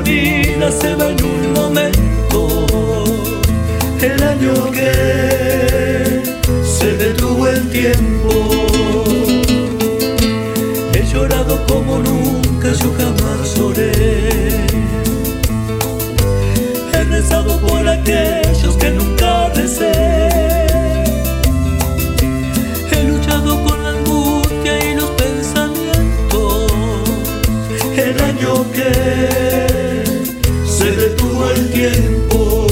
vida se va en un momento. El año que se detuvo el tiempo. He llorado como nunca, yo jamás lloré. He rezado por aquellos que nunca recé. He luchado con la angustia y los pensamientos. El año que detuvo el tiempo.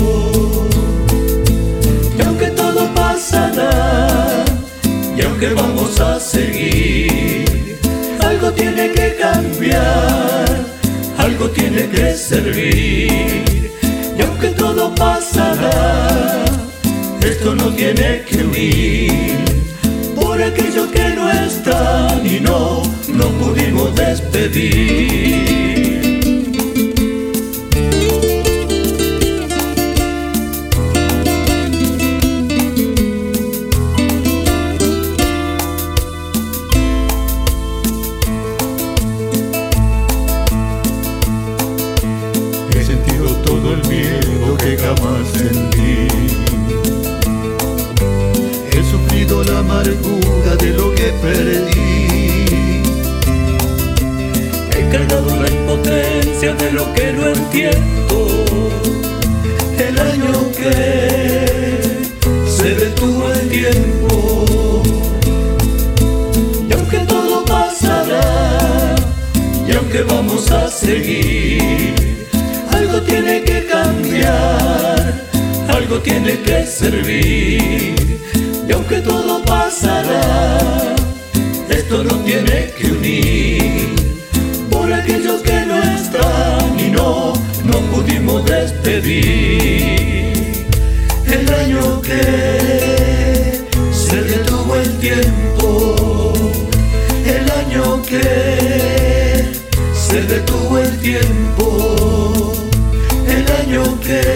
Y aunque todo pasará, y aunque vamos a seguir, algo tiene que cambiar, algo tiene que servir. Y aunque todo pasará, esto no tiene que huir por aquellos que no están y no, no pudimos despedir. De lo que perdí. He cargado la impotencia de lo que no entiendo. El año que se detuvo el tiempo. Y aunque todo pasará, y aunque vamos a seguir, algo tiene que cambiar, algo tiene que servir. Y aunque todo pasará, esto no tiene que unir por aquellos que no están y no, no pudimos despedir. El año que se detuvo el tiempo, el año que se detuvo el tiempo, el año que